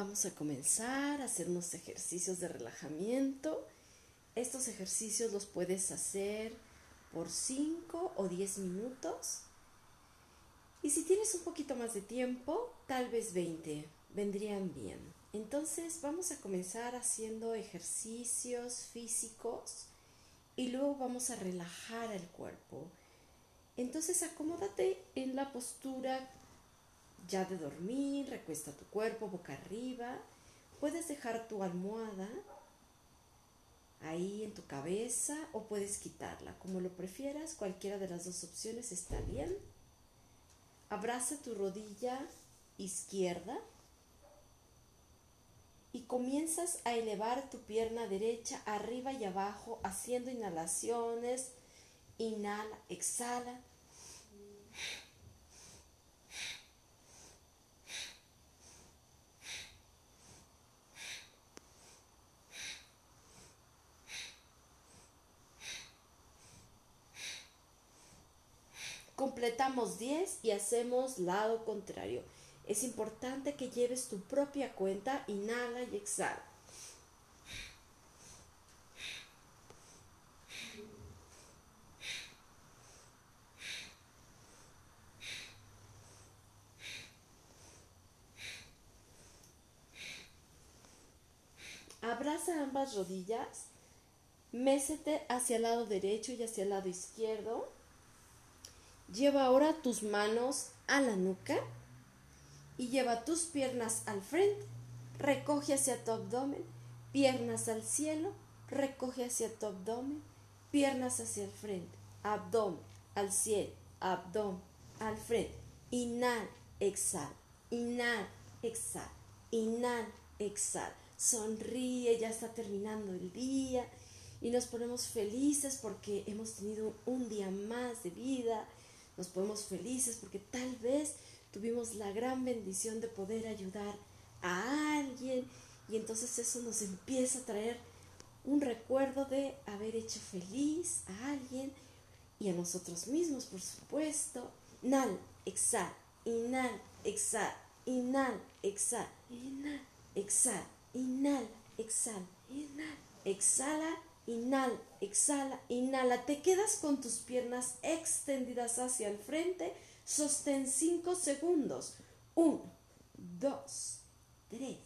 Vamos a comenzar a hacer unos ejercicios de relajamiento. Estos ejercicios los puedes hacer por 5 o 10 minutos. Y si tienes un poquito más de tiempo, tal vez 20 vendrían bien. Entonces vamos a comenzar haciendo ejercicios físicos y luego vamos a relajar el cuerpo. Entonces acomódate en la postura ya de dormir, recuesta tu cuerpo boca arriba. Puedes dejar tu almohada ahí en tu cabeza o puedes quitarla, como lo prefieras, cualquiera de las dos opciones está bien. Abraza tu rodilla izquierda y comienzas a elevar tu pierna derecha arriba y abajo haciendo inhalaciones. Inhala, exhala. Completamos 10 y hacemos lado contrario. Es importante que lleves tu propia cuenta, inhala y exhala. Abraza ambas rodillas, mésete hacia el lado derecho y hacia el lado izquierdo. Lleva ahora tus manos a la nuca y lleva tus piernas al frente. Recoge hacia tu abdomen, piernas al cielo, recoge hacia tu abdomen, piernas hacia el frente, abdomen al cielo, abdomen al frente. Inhala, exhala, inhala, exhala, inhala, exhala. Sonríe, ya está terminando el día y nos ponemos felices porque hemos tenido un día más de vida nos ponemos felices porque tal vez tuvimos la gran bendición de poder ayudar a alguien y entonces eso nos empieza a traer un recuerdo de haber hecho feliz a alguien y a nosotros mismos, por supuesto. Inhal, exhal, inhal, exhal, inhal, exhal, inhal, exhal, inhal, exhal, inhal, exhala Inhala, exhala, inhala. Te quedas con tus piernas extendidas hacia el frente. Sostén 5 segundos. 1, 2, 3,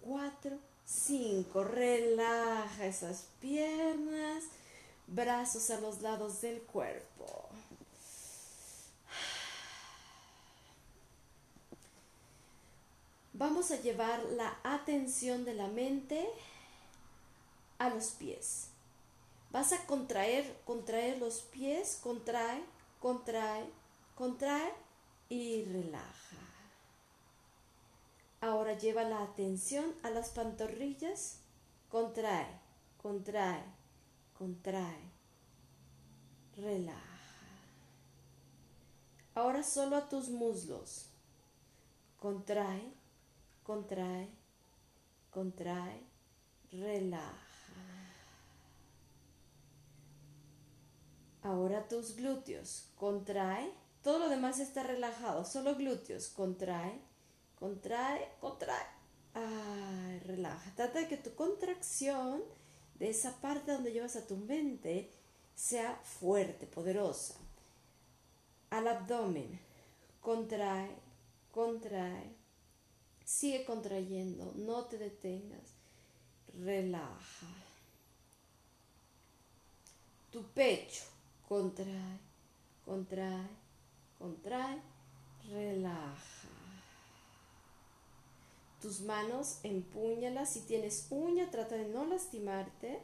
4, 5. Relaja esas piernas. Brazos a los lados del cuerpo. Vamos a llevar la atención de la mente a los pies. Vas a contraer, contraer los pies, contrae, contrae, contrae y relaja. Ahora lleva la atención a las pantorrillas, contrae, contrae, contrae, relaja. Ahora solo a tus muslos, contrae, contrae, contrae, relaja. Ahora tus glúteos, contrae. Todo lo demás está relajado, solo glúteos, contrae, contrae, contrae. Ay, relaja. Trata de que tu contracción de esa parte donde llevas a tu mente sea fuerte, poderosa. Al abdomen, contrae, contrae. Sigue contrayendo, no te detengas. Relaja. Tu pecho, contrae, contrae, contrae, relaja. Tus manos empuñalas, si tienes uña trata de no lastimarte.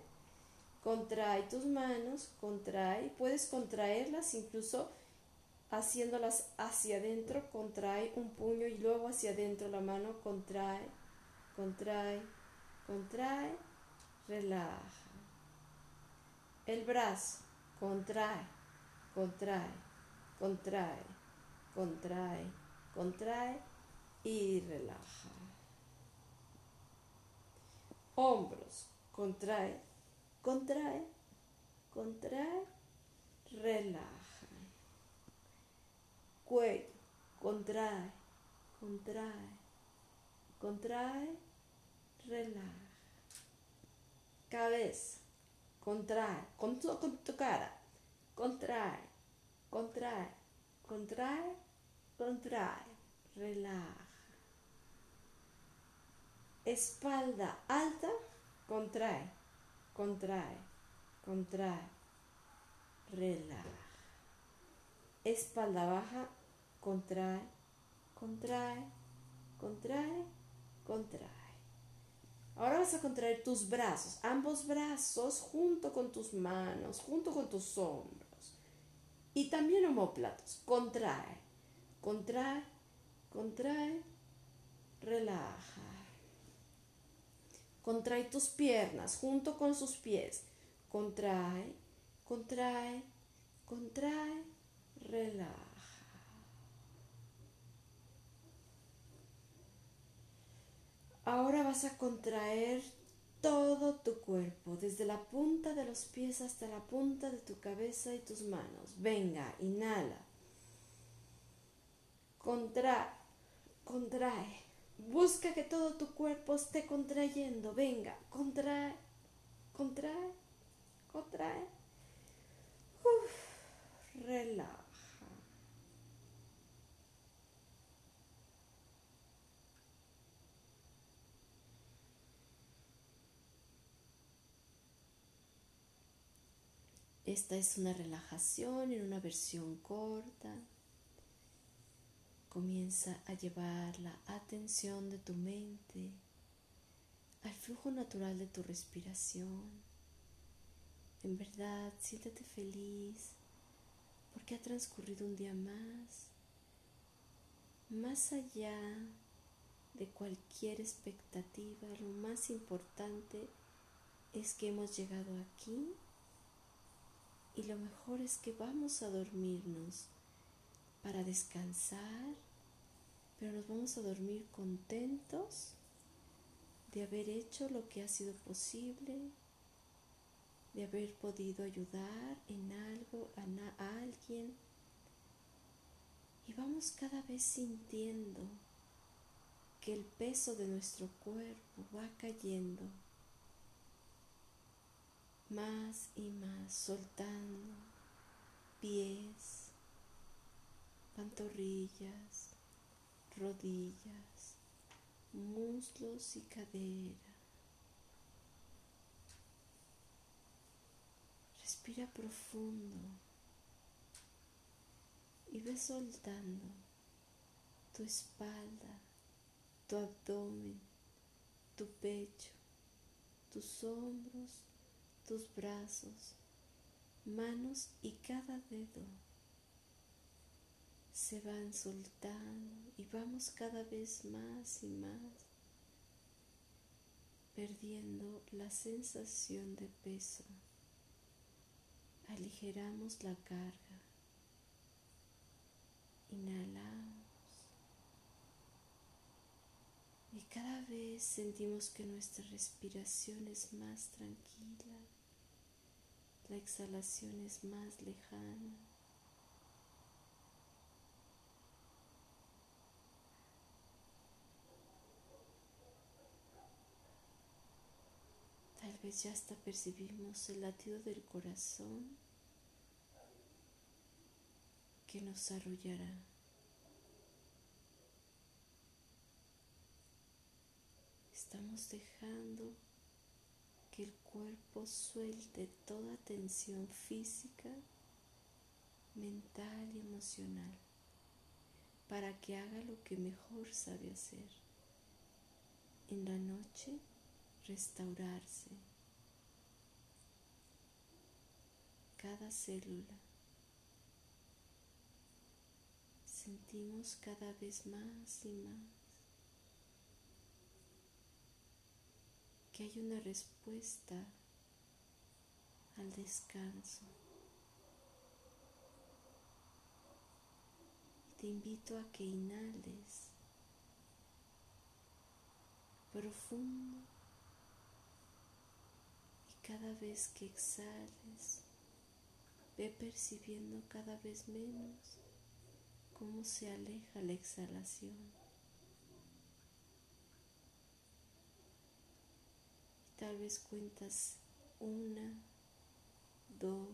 Contrae tus manos, contrae, puedes contraerlas incluso haciéndolas hacia adentro, contrae un puño y luego hacia adentro la mano, contrae, contrae, contrae, relaja. El brazo, contrae, contrae, contrae, contrae, contrae y relaja. Hombros, contrae, contrae, contrae, relaja. Cuello, contrae, contrae, contrae, relaja. Cabeza, contrae, con con tu cara, contrae, contrae, contrae, contrae, relaja. Espalda alta, contrae, contrae, contrae, relaja. Espalda baja, contrae, contrae, contrae, contrae. Vas a contraer tus brazos, ambos brazos junto con tus manos, junto con tus hombros. Y también homóplatos. Contrae, contrae, contrae, relaja. Contrae tus piernas junto con sus pies. Contrae, contrae, contrae, relaja. Ahora vas a contraer todo tu cuerpo, desde la punta de los pies hasta la punta de tu cabeza y tus manos. Venga, inhala. Contrae, contrae. Busca que todo tu cuerpo esté contrayendo. Venga, contrae, contrae, contrae. Uf. Esta es una relajación en una versión corta. Comienza a llevar la atención de tu mente al flujo natural de tu respiración. En verdad, siéntete feliz porque ha transcurrido un día más, más allá de cualquier expectativa. Lo más importante es que hemos llegado aquí y lo mejor es que vamos a dormirnos para descansar, pero nos vamos a dormir contentos de haber hecho lo que ha sido posible, de haber podido ayudar en algo a, a alguien. Y vamos cada vez sintiendo que el peso de nuestro cuerpo va cayendo más y más, soltando pies, pantorrillas, rodillas, muslos y cadera. Respira profundo y ve soltando tu espalda, tu abdomen, tu pecho, tus hombros tus brazos, manos y cada dedo se van soltando y vamos cada vez más y más perdiendo la sensación de peso. Aligeramos la carga. Inhalamos. Y cada vez sentimos que nuestra respiración es más tranquila, la exhalación es más lejana. Tal vez ya hasta percibimos el latido del corazón que nos arrullará. Estamos dejando que el cuerpo suelte toda tensión física, mental y emocional para que haga lo que mejor sabe hacer. En la noche, restaurarse. Cada célula. Sentimos cada vez más y más que hay una respuesta al descanso. te invito a que inhales profundo y cada vez que exhales ve percibiendo cada vez menos cómo se aleja la exhalación. Tal vez cuentas una, dos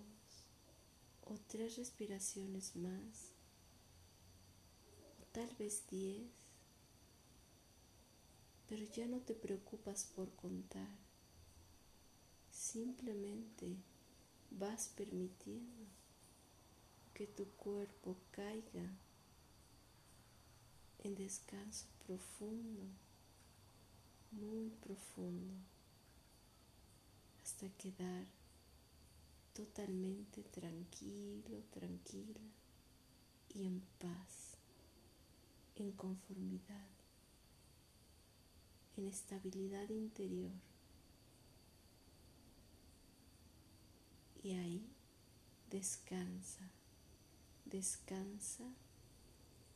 o tres respiraciones más, o tal vez diez, pero ya no te preocupas por contar, simplemente vas permitiendo que tu cuerpo caiga en descanso profundo, muy profundo, hasta quedar totalmente tranquilo, tranquila y en paz, en conformidad, en estabilidad interior. Y ahí descansa, descansa,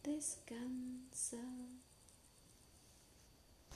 descansa.